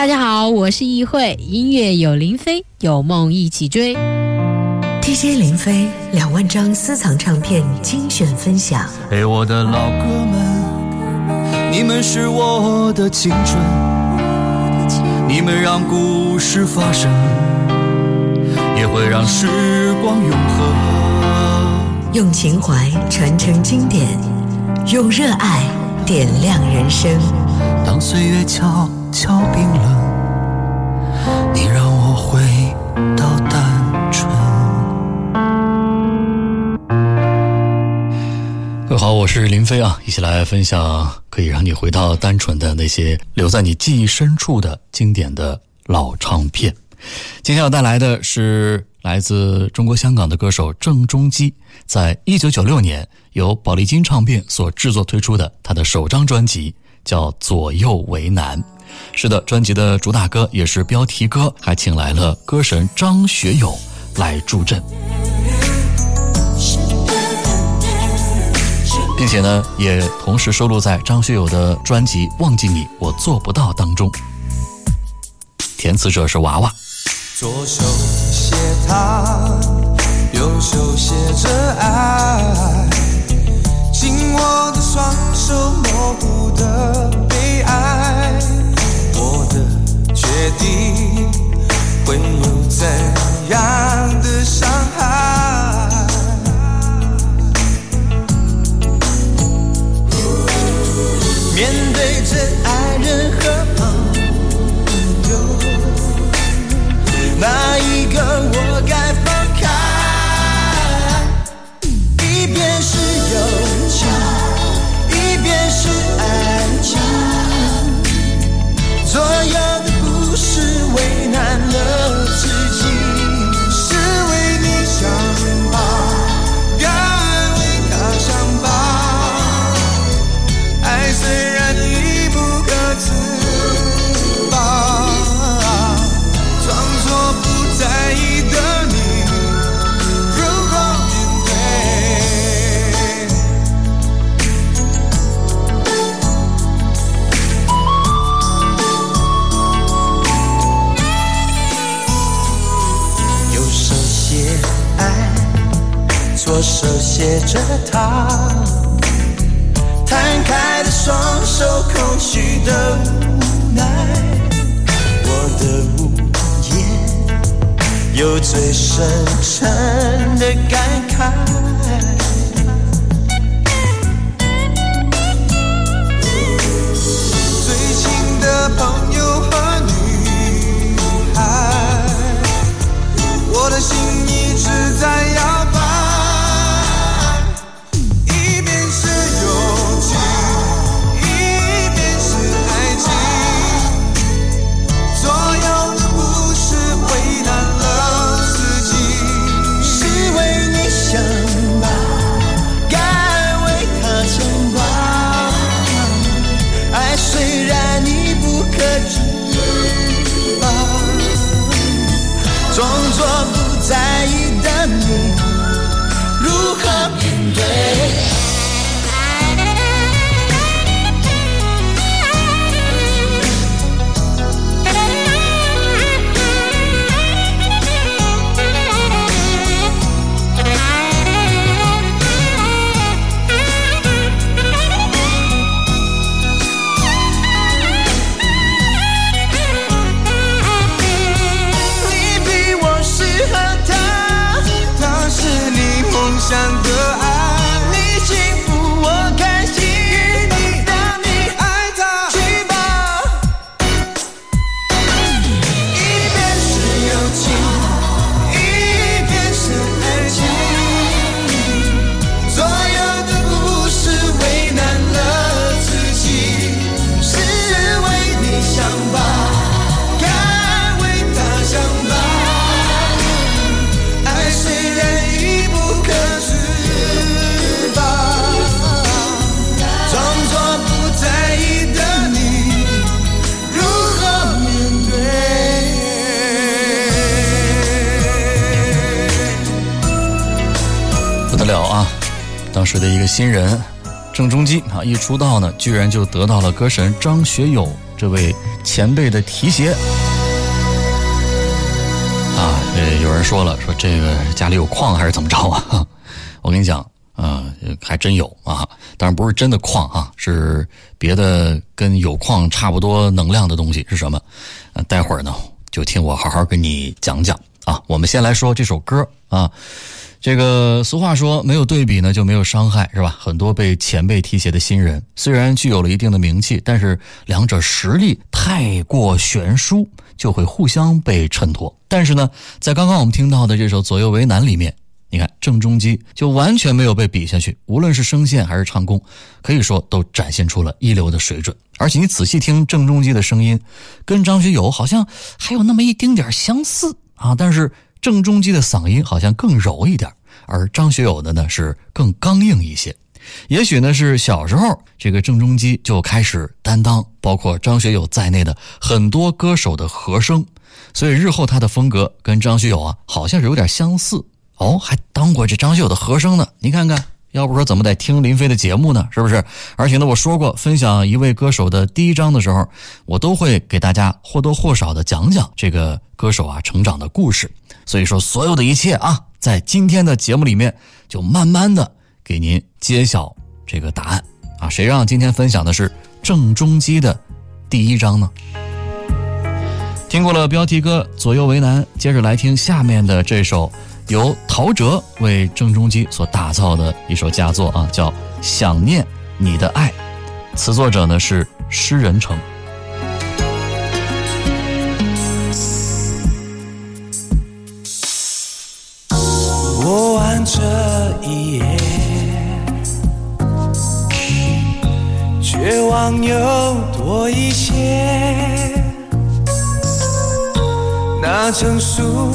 大家好，我是易慧，音乐有林飞，有梦一起追。DJ 林飞两万张私藏唱片精选分享。嘿，我的老哥们，你们是我的青春，你们让故事发生，也会让时光永恒。用情怀传承经典，用热爱点亮人生。当岁月悄悄冰冷，回到单纯。各位好，我是林飞啊，一起来分享可以让你回到单纯的那些留在你记忆深处的经典的老唱片。今天要带来的是来自中国香港的歌手郑中基，在一九九六年由宝丽金唱片所制作推出的他的首张专辑。叫左右为难，是的，专辑的主打歌也是标题歌，还请来了歌神张学友来助阵，并且呢，也同时收录在张学友的专辑《忘记你我做不到》当中。填词者是娃娃。左手写他，右手写着爱。决定会又在新人郑中基啊，一出道呢，居然就得到了歌神张学友这位前辈的提携。啊，呃，有人说了，说这个家里有矿还是怎么着啊？我跟你讲，啊，还真有啊，当然不是真的矿啊，是别的跟有矿差不多能量的东西是什么？呃，待会儿呢，就听我好好跟你讲讲啊。我们先来说这首歌啊。这个俗话说，没有对比呢就没有伤害，是吧？很多被前辈提携的新人，虽然具有了一定的名气，但是两者实力太过悬殊，就会互相被衬托。但是呢，在刚刚我们听到的这首《左右为难》里面，你看郑中基就完全没有被比下去，无论是声线还是唱功，可以说都展现出了一流的水准。而且你仔细听郑中基的声音，跟张学友好像还有那么一丁点相似啊，但是。郑中基的嗓音好像更柔一点，而张学友的呢是更刚硬一些。也许呢是小时候这个郑中基就开始担当包括张学友在内的很多歌手的和声，所以日后他的风格跟张学友啊好像是有点相似哦，还当过这张学友的和声呢。你看看，要不说怎么得听林飞的节目呢？是不是？而且呢，我说过分享一位歌手的第一章的时候，我都会给大家或多或少的讲讲这个歌手啊成长的故事。所以说，所有的一切啊，在今天的节目里面，就慢慢的给您揭晓这个答案啊。谁让今天分享的是郑中基的第一章呢？听过了标题歌《左右为难》，接着来听下面的这首由陶喆为郑中基所打造的一首佳作啊，叫《想念你的爱》，词作者呢是诗人成。这一夜，绝望又多一些。那曾属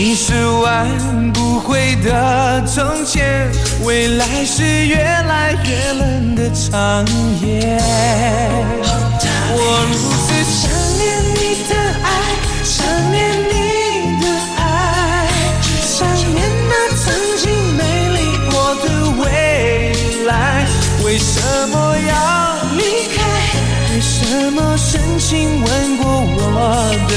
你是挽不回的从前，未来是越来越冷的长夜。我如此想念你的爱，想念你的爱，想念那曾经美丽过的未来。为什么要离开？为什么深情吻过我的，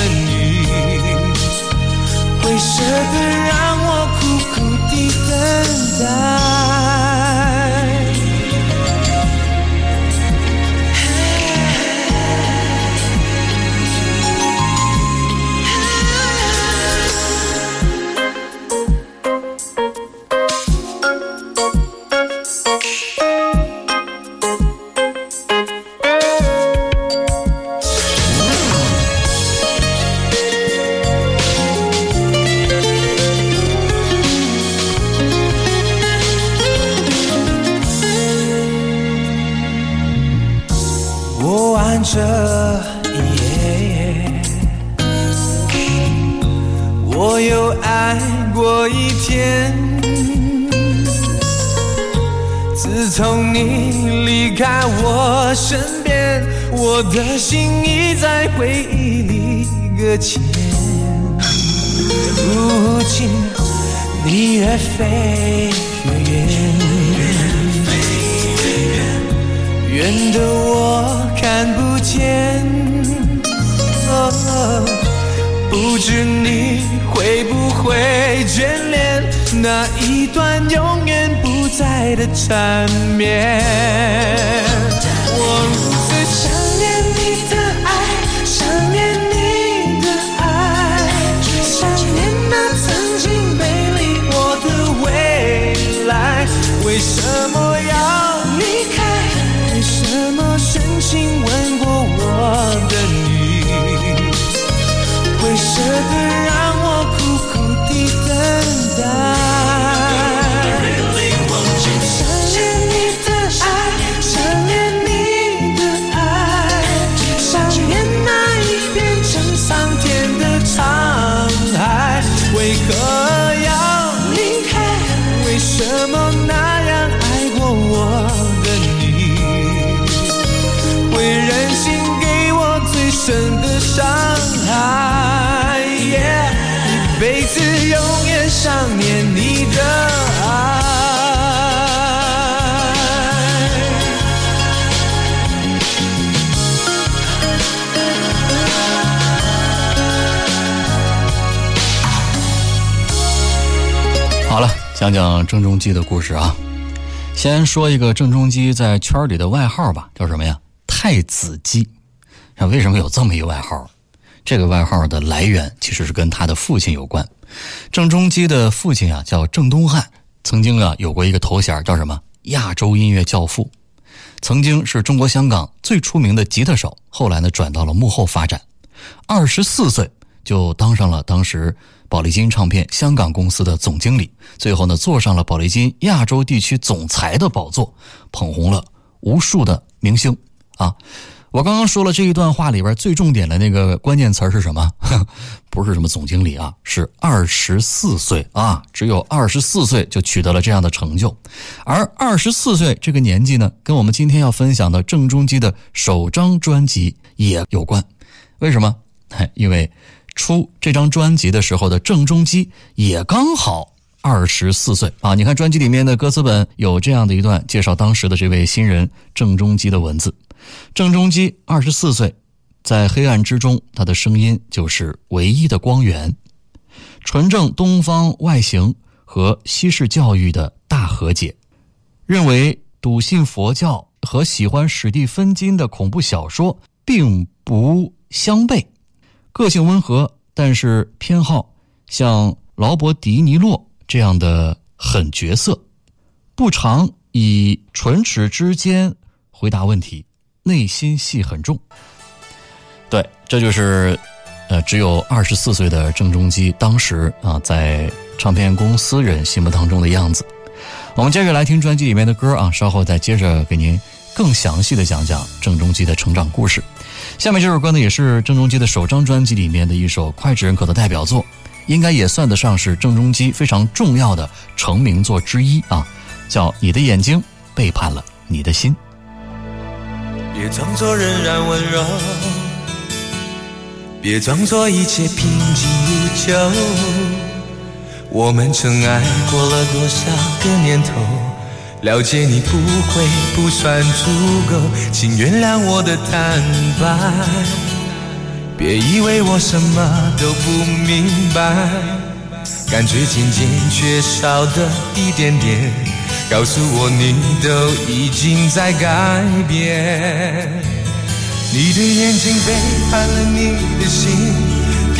会舍得让我苦苦地等待？讲讲郑中基的故事啊。先说一个郑中基在圈里的外号吧，叫什么呀？太子基。那为什么有这么一个外号？这个外号的来源其实是跟他的父亲有关。郑中基的父亲啊叫郑东汉，曾经啊有过一个头衔叫什么？亚洲音乐教父。曾经是中国香港最出名的吉他手，后来呢转到了幕后发展。二十四岁就当上了当时宝丽金唱片香港公司的总经理，最后呢坐上了宝丽金亚洲地区总裁的宝座，捧红了无数的明星啊。我刚刚说了这一段话里边最重点的那个关键词是什么？不是什么总经理啊，是二十四岁啊，只有二十四岁就取得了这样的成就。而二十四岁这个年纪呢，跟我们今天要分享的郑中基的首张专辑也有关。为什么？因为出这张专辑的时候的郑中基也刚好二十四岁啊。你看专辑里面的歌词本有这样的一段介绍当时的这位新人郑中基的文字。郑中基二十四岁，在黑暗之中，他的声音就是唯一的光源。纯正东方外形和西式教育的大和解，认为笃信佛教和喜欢史蒂芬金的恐怖小说并不相悖。个性温和，但是偏好像劳勃迪尼洛这样的狠角色，不常以唇齿之间回答问题。内心戏很重，对，这就是，呃，只有二十四岁的郑中基当时啊，在唱片公司人心目当中的样子。我们接着来听专辑里面的歌啊，稍后再接着给您更详细的讲讲郑中基的成长故事。下面这首歌呢，也是郑中基的首张专辑里面的一首脍炙人口的代表作，应该也算得上是郑中基非常重要的成名作之一啊，叫《你的眼睛背叛了你的心》。别装作仍然温柔，别装作一切平静如旧。我们曾爱过了多少个年头，了解你不会不算足够，请原谅我的坦白。别以为我什么都不明白，感觉渐渐缺少的一点点。告诉我，你都已经在改变。你的眼睛背叛了你的心，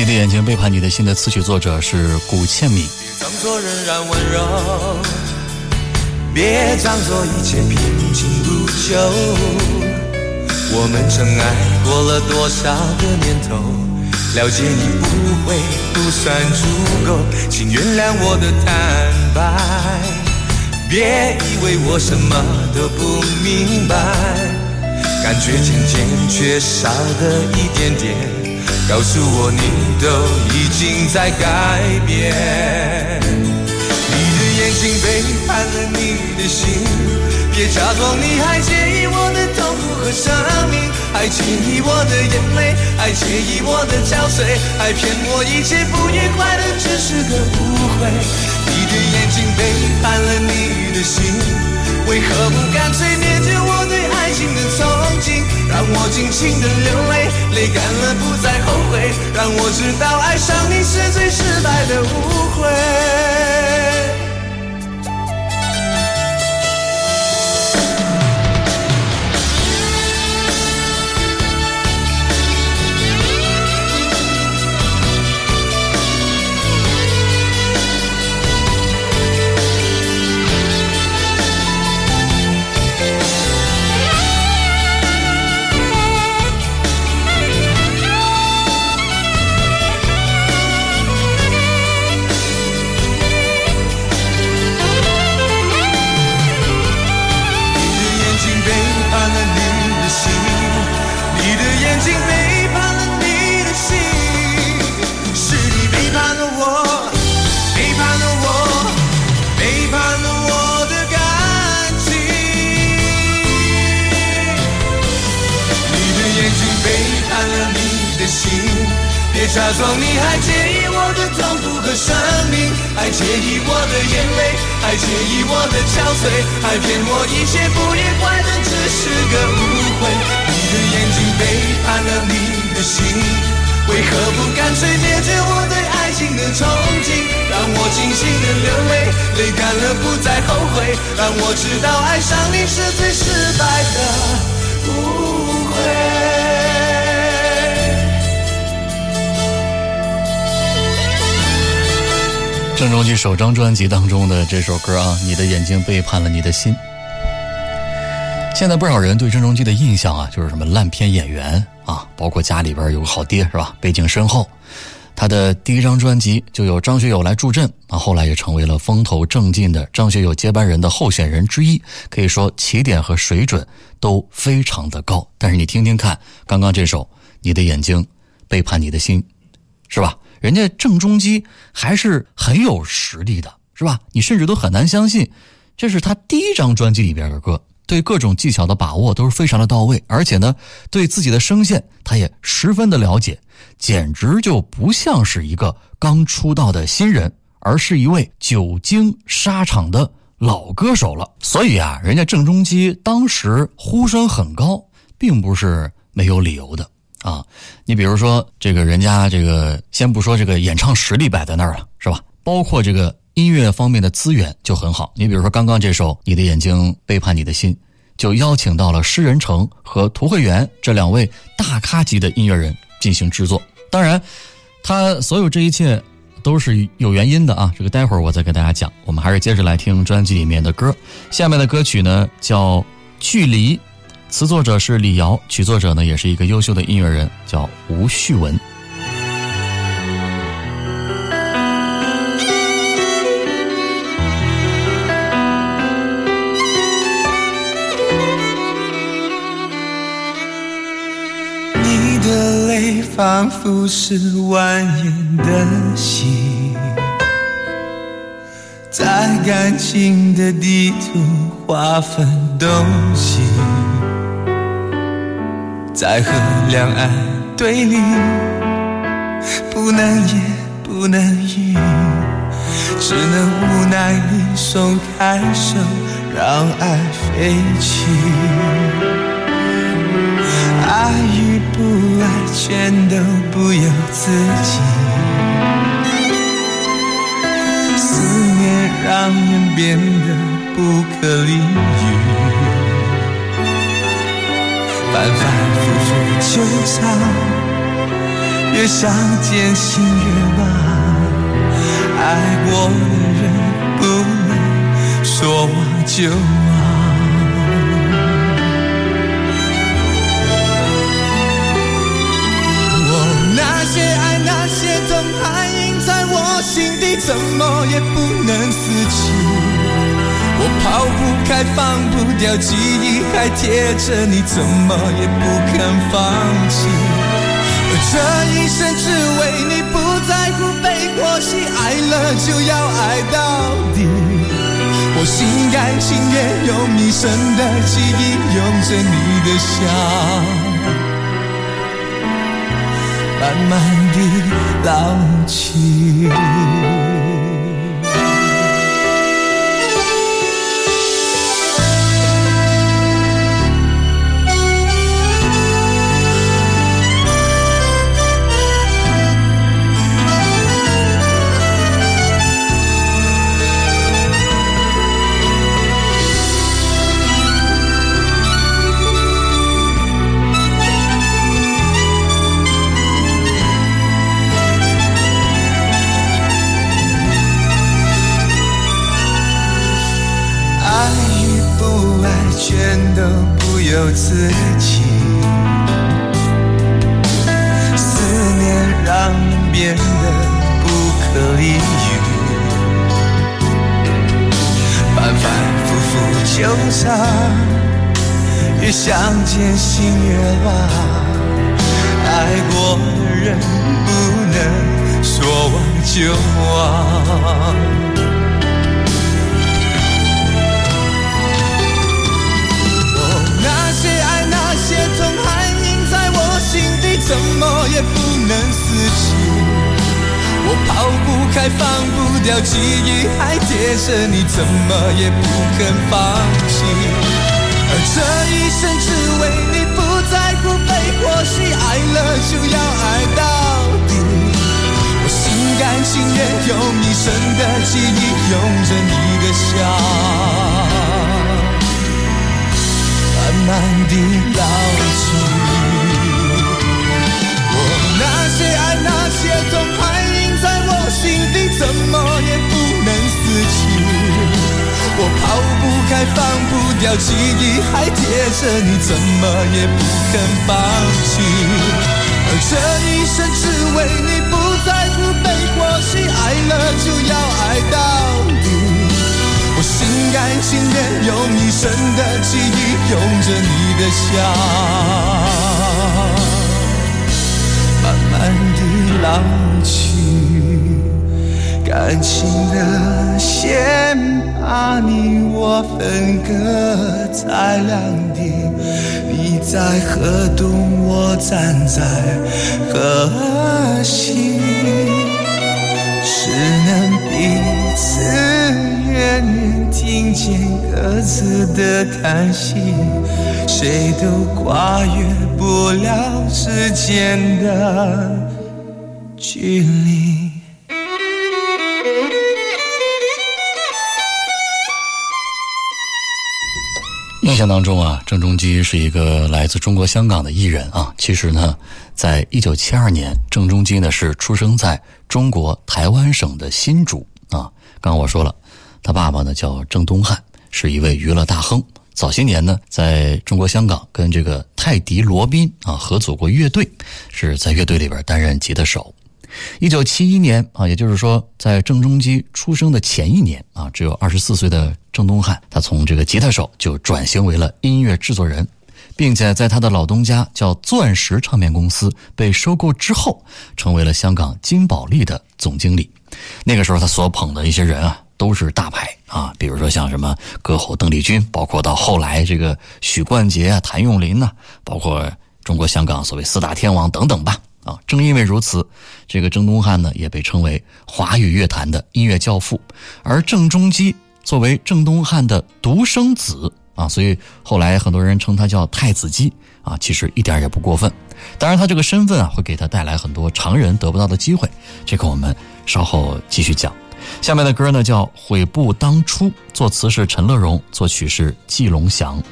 你的眼睛背叛你的心的词曲作者是古倩敏。别装作仍然温柔，别装作一切平静如旧。我们曾爱过了多少个年头，了解你不会不算足够，请原谅我的坦白。别以为我什么都不明白，感觉渐渐缺少的一点点，告诉我你都已经在改变。你的眼睛背叛了你的心，别假装你还介意我的痛苦。和生命，还介意我的眼泪，还介意我的憔悴，还骗我一切不愉快的只是个误会。你的眼睛背叛了你的心，为何不干脆灭绝我的憧憬？让我尽情的流泪，泪干了不再后悔。让我知道爱上你是最失败的误会。首张专辑当中的这首歌啊，《你的眼睛背叛了你的心》。现在不少人对郑中基的印象啊，就是什么烂片演员啊，包括家里边有个好爹是吧？背景深厚。他的第一张专辑就有张学友来助阵啊，后来也成为了风头正劲的张学友接班人的候选人之一，可以说起点和水准都非常的高。但是你听听看，刚刚这首《你的眼睛背叛你的心》，是吧？人家郑中基还是很有实力的，是吧？你甚至都很难相信，这是他第一张专辑里边的歌，对各种技巧的把握都是非常的到位，而且呢，对自己的声线他也十分的了解，简直就不像是一个刚出道的新人，而是一位久经沙场的老歌手了。所以啊，人家郑中基当时呼声很高，并不是没有理由的。啊，你比如说这个人家这个，先不说这个演唱实力摆在那儿了，是吧？包括这个音乐方面的资源就很好。你比如说刚刚这首《你的眼睛背叛你的心》，就邀请到了施仁成和涂慧源这两位大咖级的音乐人进行制作。当然，他所有这一切都是有原因的啊。这个待会儿我再给大家讲。我们还是接着来听专辑里面的歌。下面的歌曲呢叫《距离》。词作者是李瑶，曲作者呢也是一个优秀的音乐人，叫吴旭文。你的泪仿佛是蜿蜒的溪，在感情的地图划分东西。在和两岸对立，不能言不能语，只能无奈你松开手，让爱飞起。爱与不爱，全都不由自己。思念让人变得不可理喻。反反复复纠缠，越想渐心越乱。爱过的人不能说忘就忘。我，那些爱，那些痛，还印在我心底，怎么也不能撕弃。我抛不开，放不掉记忆，还贴着你，怎么也不肯放弃。这一生只为你，不在乎悲或喜，爱了就要爱到底。我心甘情愿用一生的记忆，拥着你的笑，慢慢地老去。渐心越乱。爱过的人不能说忘就忘。那些爱，那些痛，还印在我心底怎么也不能死去。跑不开放不掉，记忆还贴着你，怎么也不肯放弃。而这一生只为就要爱到底。我心甘情愿用一生的记忆，拥着你的笑，慢慢地老去。我那些爱，那些痛，还印在我心底，怎么也不能死去。我跑不开，放不掉记忆，还贴着你，怎么也不肯放弃。这一生只为你，不在乎被或喜，爱了就要爱到底。我心甘情愿用一生的记忆，拥着你的笑，慢慢地老去。感情的线把你我分隔在两地，在河东，我站在河西，只能彼此远远听见各自的叹息，谁都跨越不了之间的距离。象当中啊，郑中基是一个来自中国香港的艺人啊。其实呢，在一九七二年，郑中基呢是出生在中国台湾省的新竹啊。刚刚我说了，他爸爸呢叫郑东汉，是一位娱乐大亨。早些年呢，在中国香港跟这个泰迪罗宾啊合组过乐队，是在乐队里边担任吉他手。一九七一年啊，也就是说，在郑中基出生的前一年啊，只有二十四岁的郑东汉，他从这个吉他手就转型为了音乐制作人，并且在他的老东家叫钻石唱片公司被收购之后，成为了香港金宝利的总经理。那个时候，他所捧的一些人啊，都是大牌啊，比如说像什么歌后邓丽君，包括到后来这个许冠杰啊、谭咏麟呐，包括中国香港所谓四大天王等等吧。啊，正因为如此，这个郑东汉呢也被称为华语乐坛的音乐教父。而郑中基作为郑东汉的独生子啊，所以后来很多人称他叫太子基啊，其实一点也不过分。当然，他这个身份啊会给他带来很多常人得不到的机会，这个我们稍后继续讲。下面的歌呢叫《悔不当初》，作词是陈乐融，作曲是季龙祥。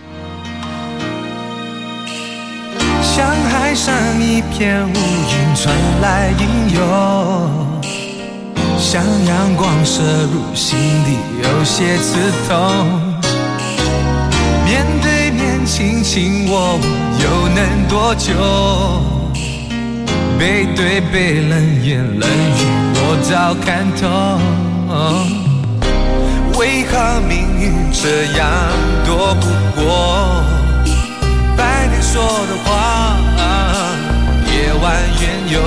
上一片乌云传来应有，像阳光射入心底有些刺痛。面对面卿卿我我又能多久？背对背冷言冷语我早看透。为何命运这样躲不过？白天说的话，夜晚缘由。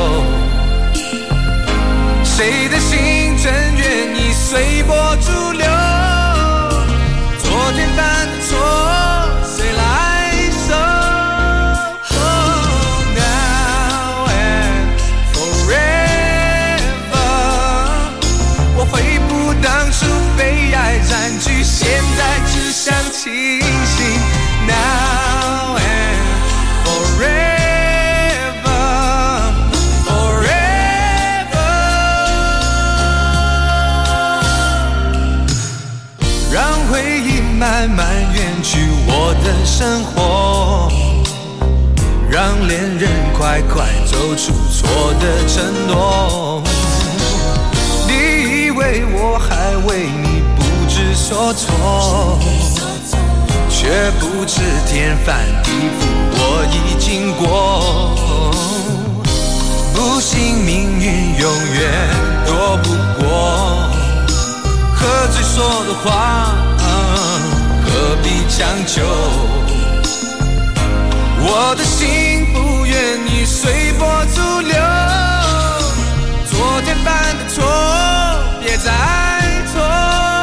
谁的心真愿意随波逐流？昨天犯的错，谁来收？Now and forever，我悔不当初被爱占据，现在只想清的承诺。你以为我还为你不知所措？却不知天翻地覆，我已经过。不信命运永远躲不过，喝醉说的话，何必强求？我的心不你随波逐流，昨天犯的错，别再错。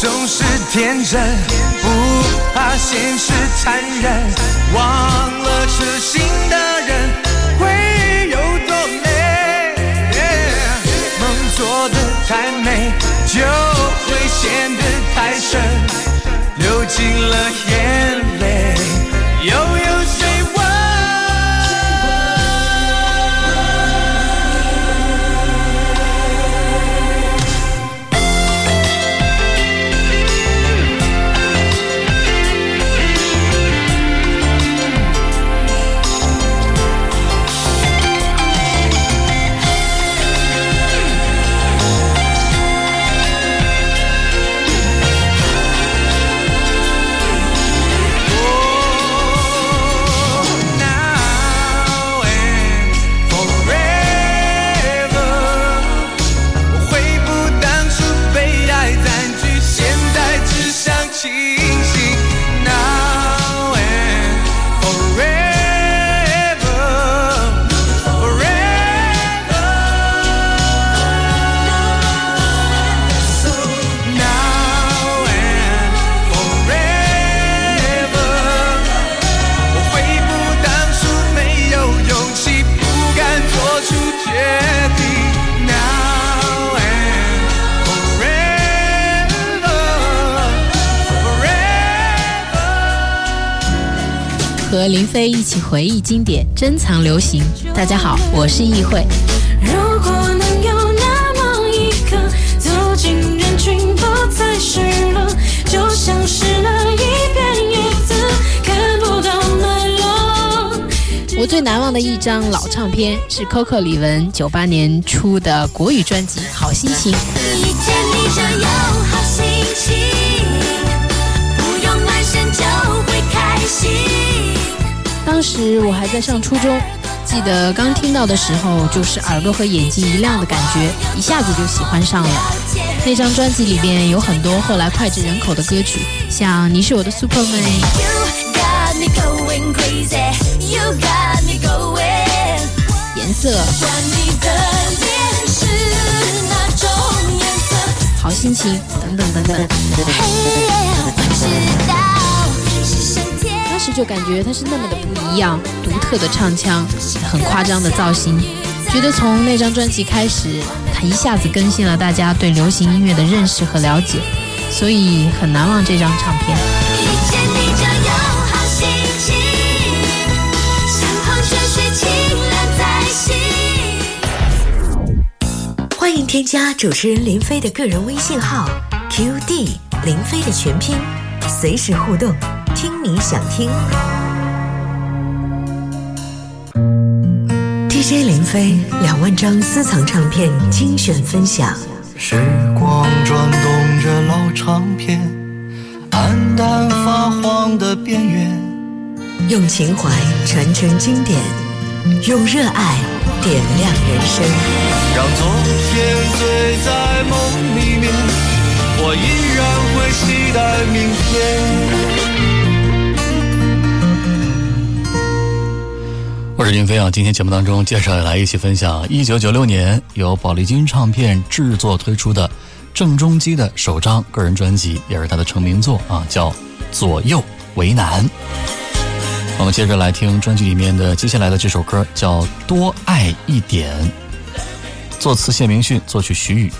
总是天真，不怕现实残忍，忘了痴心的人会有多美。梦做的太美，就会陷得太深，流尽了眼泪，又有和林飞一起回忆经典，珍藏流行。大家好，我是易慧。如果能有那么一刻，走进人群不再失落，就像是那一片叶子，看不到脉络。我最难忘的一张老唱片是 Coco 李玟九八年出的国语专辑《好心情》。一见你就有当时我还在上初中，记得刚听到的时候，就是耳朵和眼睛一亮的感觉，一下子就喜欢上了。那张专辑里边有很多后来脍炙人口的歌曲，像《你是我的 Superman》。颜色、管你的脸是哪种颜色。好心情等等等等。是。就感觉他是那么的不一样，独特的唱腔，很夸张的造型，觉得从那张专辑开始，他一下子更新了大家对流行音乐的认识和了解，所以很难忘这张唱片。欢迎添加主持人林飞的个人微信号 QD 林飞的全拼，随时互动，听你想听。DJ 林飞两万张私藏唱片精选分享，时光转动着老唱片，暗淡发黄的边缘。用情怀传承经典，用热爱点亮人生。让昨天醉在梦里面，我依然会期待明天。我是云飞啊，今天节目当中介绍来一起分享一九九六年由宝丽金唱片制作推出的郑中基的首张个人专辑，也是他的成名作啊，叫《左右为难》。我们接着来听专辑里面的接下来的这首歌，叫《多爱一点》，作词谢明训，作曲徐宇。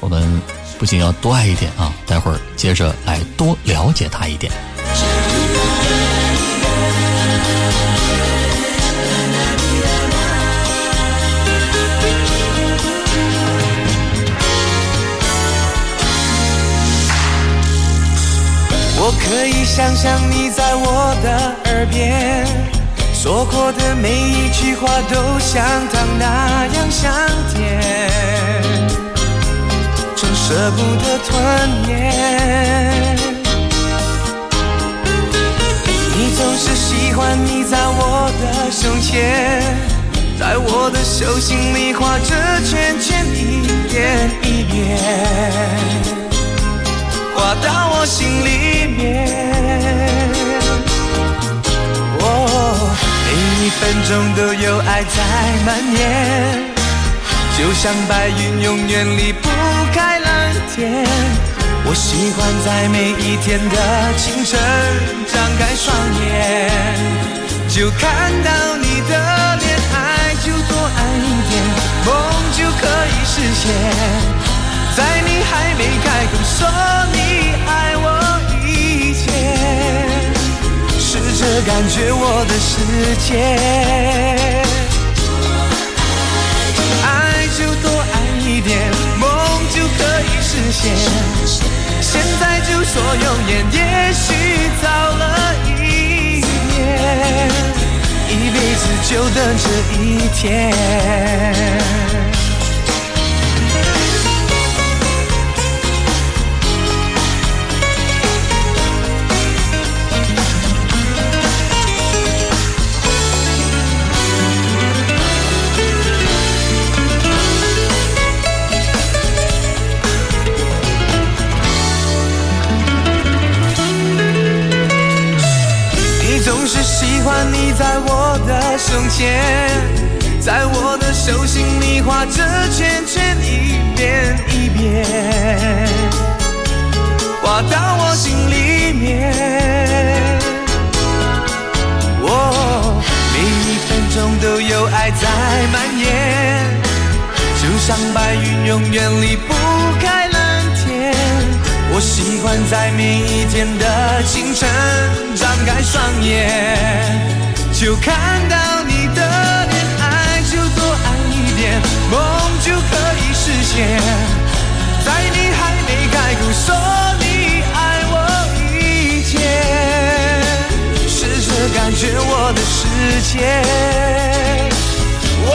我们不仅要多爱一点啊，待会儿接着来多了解他一点。我可以想象你在我的耳边说过的每一句话，都像糖那样香甜，总舍不得吞咽。你总是喜欢你在我的胸前，在我的手心里画着圈圈，一遍一遍。挂到我心里面。哦，每一分钟都有爱在蔓延，就像白云永远离不开蓝天。我喜欢在每一天的清晨张开双眼，就看到你的脸，爱就多爱一点，梦就可以实现，在你还没开口说你。爱我以前，试着感觉我的世界。爱就多爱一点，梦就可以实现。现在就说永远，也许早了一点，一辈子就等这一天。在我的胸前，在我的手心里画着圈圈，一遍一遍，画到我心里面。哦，每一分钟都有爱在蔓延，就像白云永远离不开蓝天。我喜欢在每一天的清晨张开双眼，就看到你的脸，爱就多爱一点，梦就可以实现。在你还没开口说你爱我以前，试着感觉我的世界。哦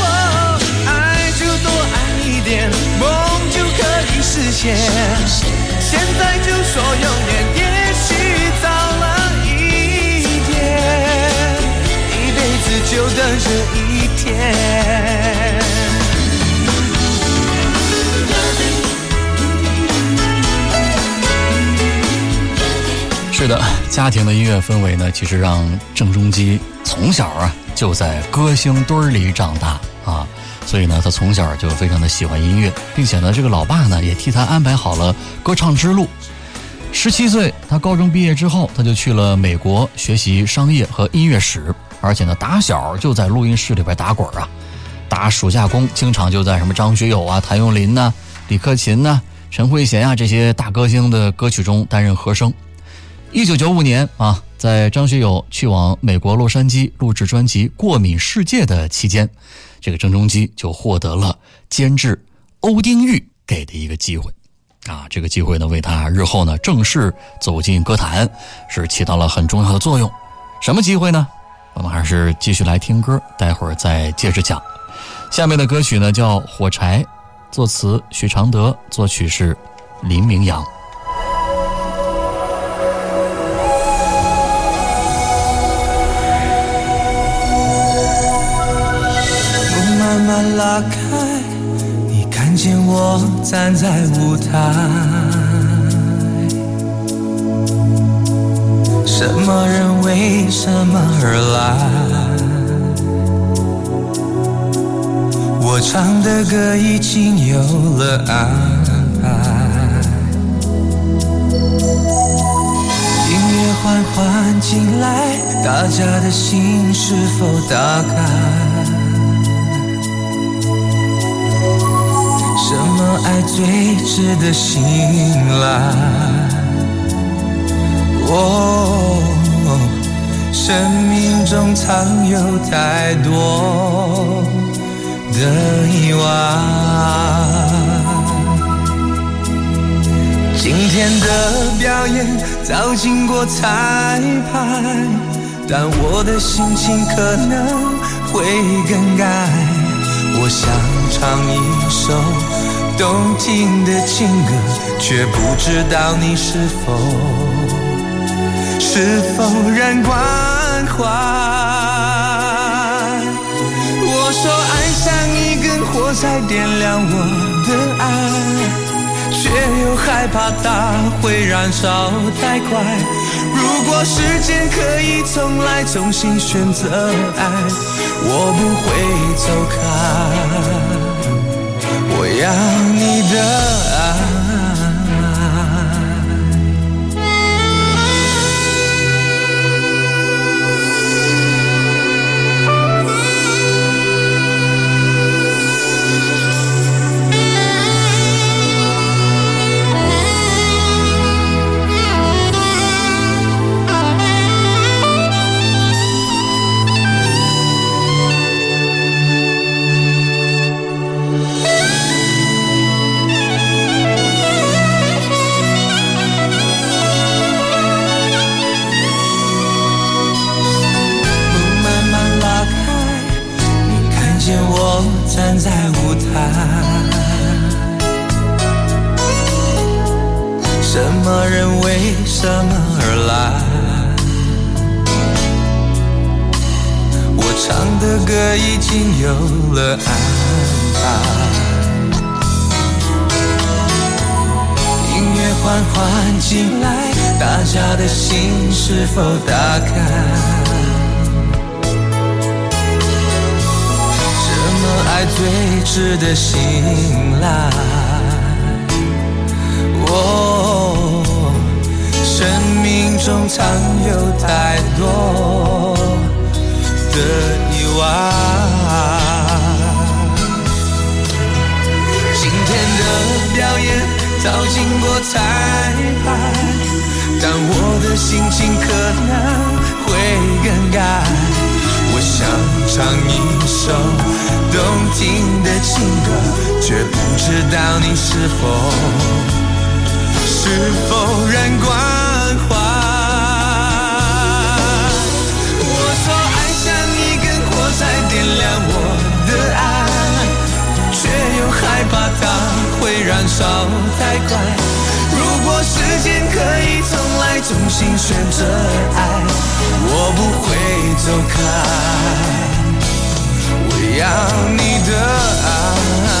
哦爱就多爱一点，梦就可以实现。现在就说永远，这一天。是的，家庭的音乐氛围呢，其实让郑中基从小啊就在歌星堆里长大啊，所以呢，他从小就非常的喜欢音乐，并且呢，这个老爸呢也替他安排好了歌唱之路。十七岁，他高中毕业之后，他就去了美国学习商业和音乐史，而且呢，打小就在录音室里边打滚啊，打暑假工，经常就在什么张学友啊、谭咏麟呐、李克勤呐、陈慧娴啊这些大歌星的歌曲中担任和声。一九九五年啊，在张学友去往美国洛杉矶录制专辑《过敏世界》的期间，这个郑中基就获得了监制欧丁玉给的一个机会，啊，这个机会呢，为他日后呢正式走进歌坛是起到了很重要的作用。什么机会呢？我们还是继续来听歌，待会儿再接着讲。下面的歌曲呢叫《火柴》，作词许常德，作曲是林明阳。幕慢慢拉开，你看见我站在舞台。什么人为什么而来？我唱的歌已经有了安排。音乐缓缓进来，大家的心是否打开？什么爱最值得信赖？哦，生命中藏有太多的意外。今天的表演早经过彩排，但我的心情可能会更改。我想唱一首动听的情歌，却不知道你是否是否仍关怀。我说爱像一根火柴，点亮我的爱，却又害怕它会燃烧太快。如果时间可以重来，重新选择爱，我不会走开。我要你的爱。是否打开？什么爱最值得信赖？哦，生命中藏有太多的意外。今天的表演早经过彩排，但我的心情可能会更改。我想唱一首动听的情歌，却不知道你是否是否仍关怀。我说爱像一根火柴，点亮我的爱。却又害怕它会燃烧太快。如果时间可以重，重新选择爱，我不会走开。我要你的爱。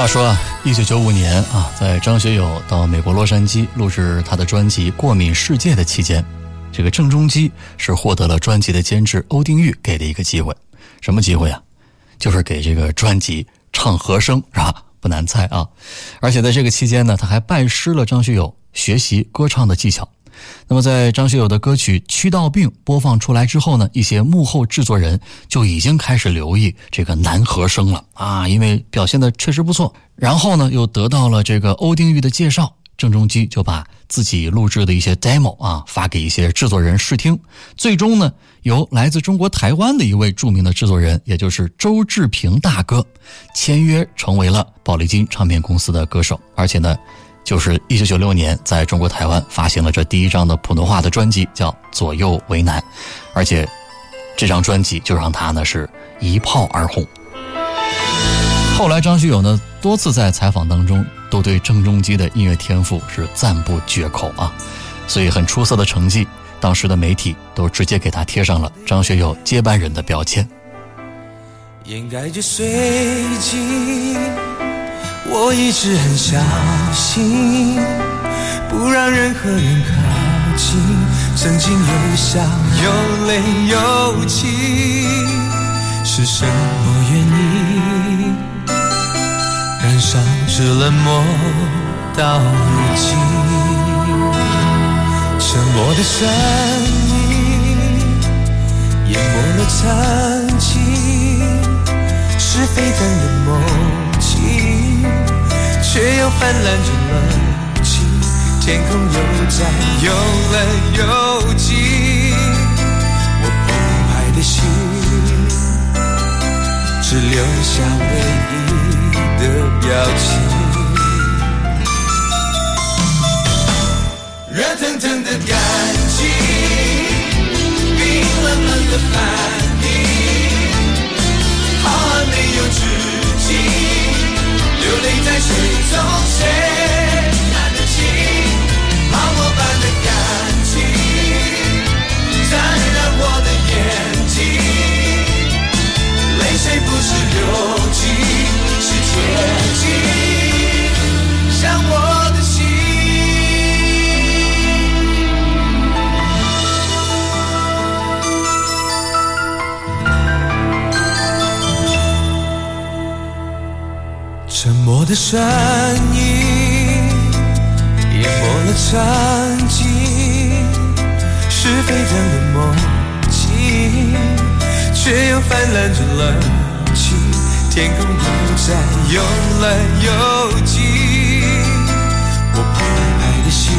话说啊，一九九五年啊，在张学友到美国洛杉矶录制他的专辑《过敏世界》的期间，这个郑中基是获得了专辑的监制欧丁玉给的一个机会。什么机会啊？就是给这个专辑唱和声，是吧？不难猜啊。而且在这个期间呢，他还拜师了张学友，学习歌唱的技巧。那么，在张学友的歌曲《驱到病》播放出来之后呢，一些幕后制作人就已经开始留意这个男和声了啊，因为表现的确实不错。然后呢，又得到了这个欧丁玉的介绍，郑中基就把自己录制的一些 demo 啊发给一些制作人试听，最终呢，由来自中国台湾的一位著名的制作人，也就是周志平大哥，签约成为了宝丽金唱片公司的歌手，而且呢。就是一九九六年，在中国台湾发行了这第一张的普通话的专辑，叫《左右为难》，而且这张专辑就让他呢是一炮而红。后来张学友呢多次在采访当中都对郑中基的音乐天赋是赞不绝口啊，所以很出色的成绩，当时的媒体都直接给他贴上了张学友接班人的标签。掩盖着随即，我一直很小心，不让任何人靠近。曾经有笑有泪有情，是什么原因燃烧着冷漠到如今？沉默的声音淹没了曾经是沸腾的梦境，却又泛滥着冷气。天空又在又冷又静，我澎湃的心只留下唯一的表情。热腾腾的感情，冰冷冷的反应，好汉没有止境，流泪在水中，谁看得清？泡沫般的感情，沾染我的眼睛，泪水不是流尽，是天的声音淹没了曾经是沸腾的梦境，却又泛滥着冷清。天空又在有冷有静，我澎湃的心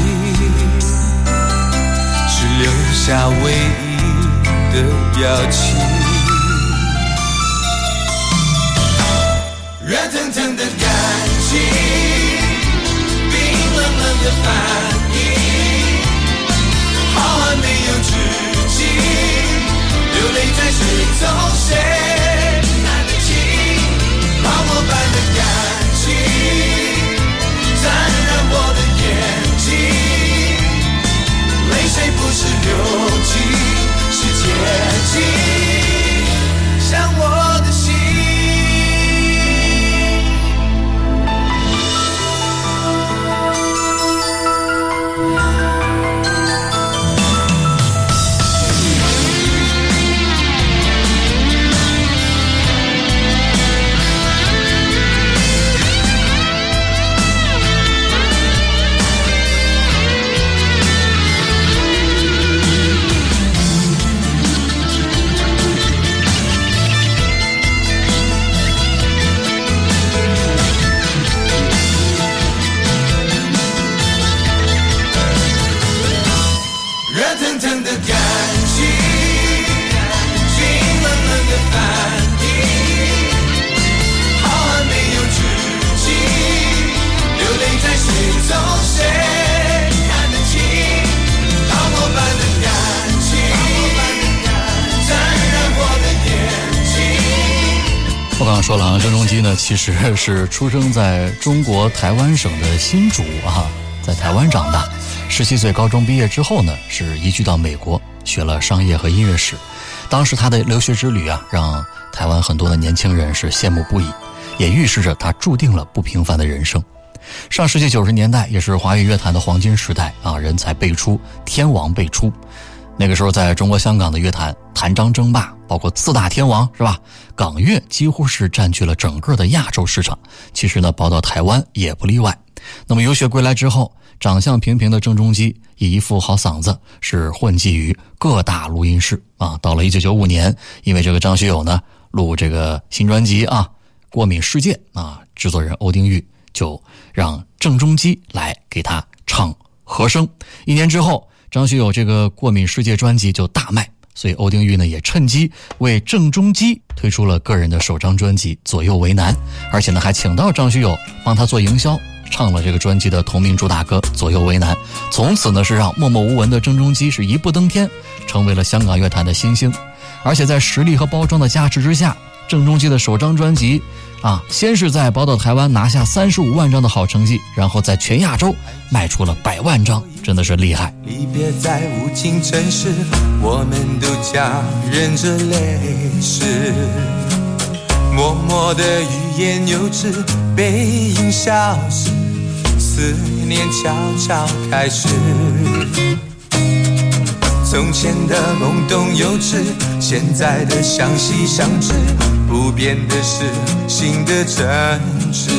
只留下唯一的表情。热腾腾的感情，其实是出生在中国台湾省的新竹啊，在台湾长大。十七岁高中毕业之后呢，是移居到美国，学了商业和音乐史。当时他的留学之旅啊，让台湾很多的年轻人是羡慕不已，也预示着他注定了不平凡的人生。上世纪九十年代也是华语乐坛的黄金时代啊，人才辈出，天王辈出。那个时候，在中国香港的乐坛，谭张争霸，包括四大天王是吧？港乐几乎是占据了整个的亚洲市场。其实呢，报到台湾也不例外。那么游学归来之后，长相平平的郑中基以一副好嗓子，是混迹于各大录音室啊。到了一九九五年，因为这个张学友呢录这个新专辑啊，《过敏世界》啊，制作人欧丁玉就让郑中基来给他唱和声。一年之后，张学友这个《过敏世界》专辑就大卖，所以欧丁玉呢也趁机为郑中基推出了个人的首张专辑《左右为难》，而且呢还请到张学友帮他做营销。唱了这个专辑的同名主打歌《左右为难》，从此呢是让默默无闻的郑中基是一步登天，成为了香港乐坛的新星。而且在实力和包装的加持之下，郑中基的首张专辑啊，先是在宝岛台湾拿下三十五万张的好成绩，然后在全亚洲卖出了百万张，真的是厉害。离别在无尽城市，我们都将忍着泪湿。默默的欲言又止，背影消失，思念悄悄开始。从前的懵懂幼稚，现在的相惜相知，不变的是心的真挚。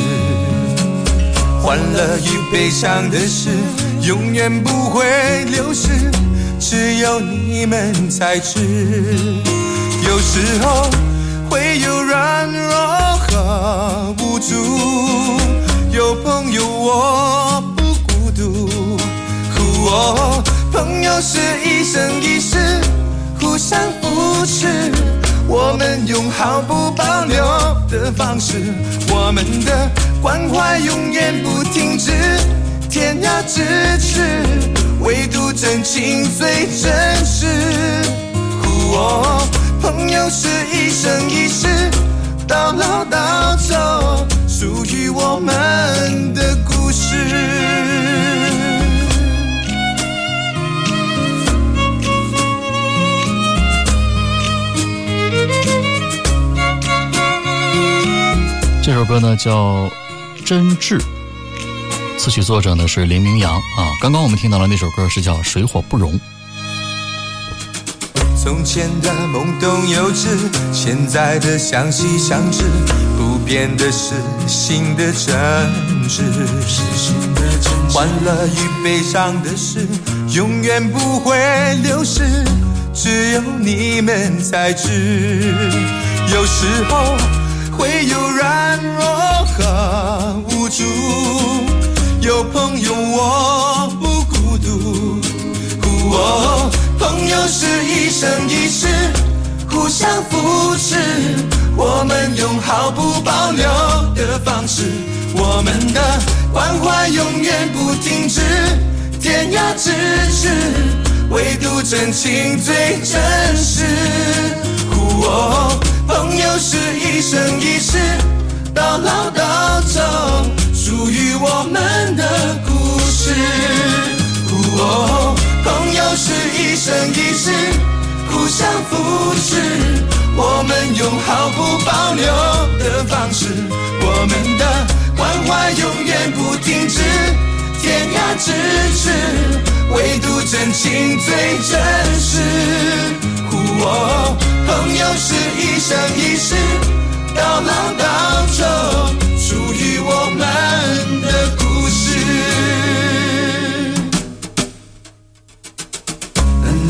欢乐与悲伤的事，永远不会流失，只有你们才知。有时候会有软弱和无助，有朋友我不孤独。哦，朋友是一生一世，互相扶持。我们用毫不保留的方式，我们的关怀永远不停止。天涯咫尺，唯独真情最真实。哦，朋友是一生一世，到老到走，属于我们的故事。这首歌呢叫《真挚》，词曲作者呢是林明阳啊。刚刚我们听到了那首歌是叫《水火不容》。从前的懵懂幼稚，现在的相惜相知，不变的是心的真挚。欢乐与悲伤的事，永远不会流失，只有你们才知。有时候会有软弱和无助，有朋友我不孤独。哦，朋友是一生一世，互相扶持。我们用毫不保留的方式，我们的关怀永远不停止。天涯咫尺，唯独真情最真实。哦，朋友是一生一世，到老到走，属于我们的故事。哦，朋友是一生一世，互相扶持。我们用毫不保留的方式，我们的关怀永远不停止。天涯咫尺，唯独真情最真实。哦，朋友是一生一世，到老到走，属于我们的故事。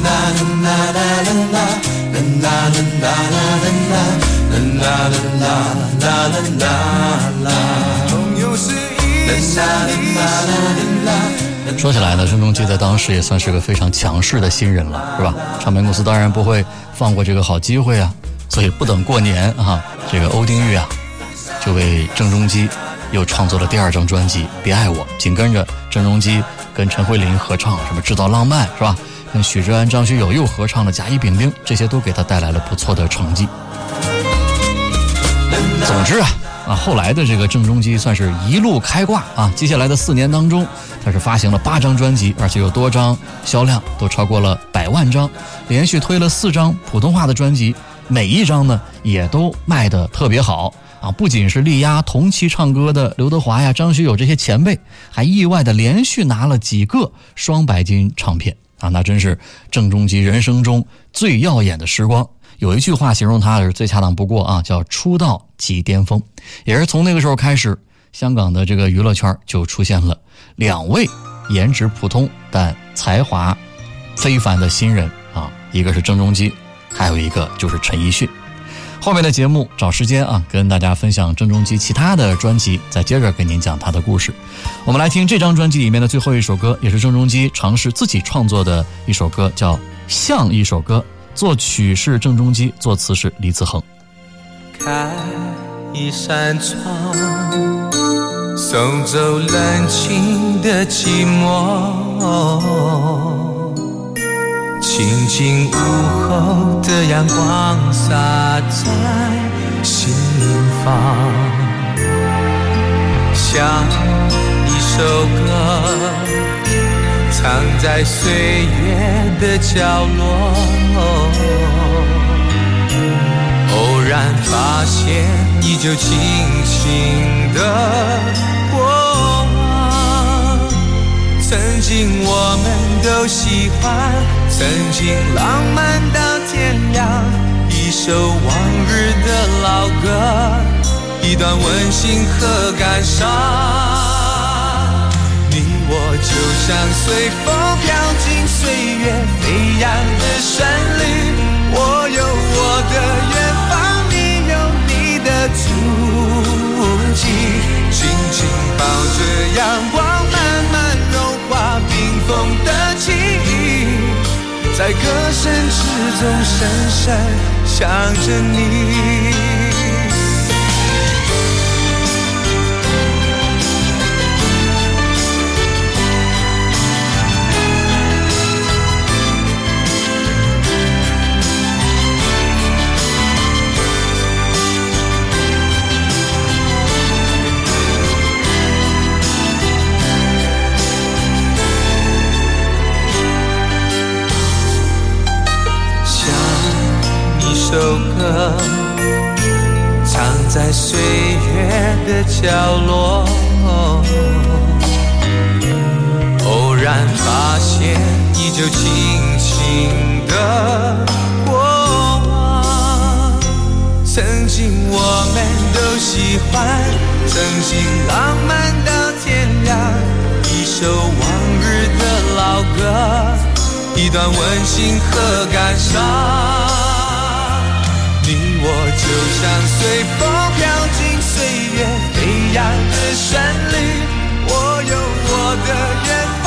啦啦啦啦啦啦啦啦啦啦啦啦啦啦，朋友是一生一世。说起来呢，郑中基在当时也算是个非常强势的新人了，是吧？唱片公司当然不会放过这个好机会啊，所以不等过年啊，这个欧丁玉啊，就为郑中基又创作了第二张专辑《别爱我》，紧跟着郑中基跟陈慧琳合唱什么《制造浪漫》，是吧？跟许志安、张学友又合唱了《甲乙丙丁》，这些都给他带来了不错的成绩。总之啊，啊，后来的这个郑中基算是一路开挂啊。接下来的四年当中，他是发行了八张专辑，而且有多张销量都超过了百万张，连续推了四张普通话的专辑，每一张呢也都卖得特别好啊。不仅是力压同期唱歌的刘德华呀、张学友这些前辈，还意外的连续拿了几个双白金唱片啊，那真是郑中基人生中最耀眼的时光。有一句话形容他是最恰当不过啊，叫“出道即巅峰”。也是从那个时候开始，香港的这个娱乐圈就出现了两位颜值普通但才华非凡的新人啊，一个是郑中基，还有一个就是陈奕迅。后面的节目找时间啊，跟大家分享郑中基其他的专辑，再接着跟您讲他的故事。我们来听这张专辑里面的最后一首歌，也是郑中基尝试自己创作的一首歌，叫《像一首歌》。作曲是郑中基，作词是李子恒。开一扇窗，送走冷清的寂寞。清静午后的阳光洒在心房，像一首歌。藏在岁月的角落，偶然发现依旧清醒的过往。曾经我们都喜欢，曾经浪漫到天亮，一首往日的老歌，一段温馨和感伤。我就像随风飘进岁月飞扬的旋律，我有我的远方，你有你的足迹，紧紧抱着阳光，慢慢融化冰封的记忆，在歌声之中深深想着你。首歌，藏在岁月的角落。偶然发现，依旧轻轻的过往。曾经我们都喜欢，曾经浪漫到天亮，一首往日的老歌。一段温馨和感伤。我就像随风飘进岁月飞扬的旋律我有我的远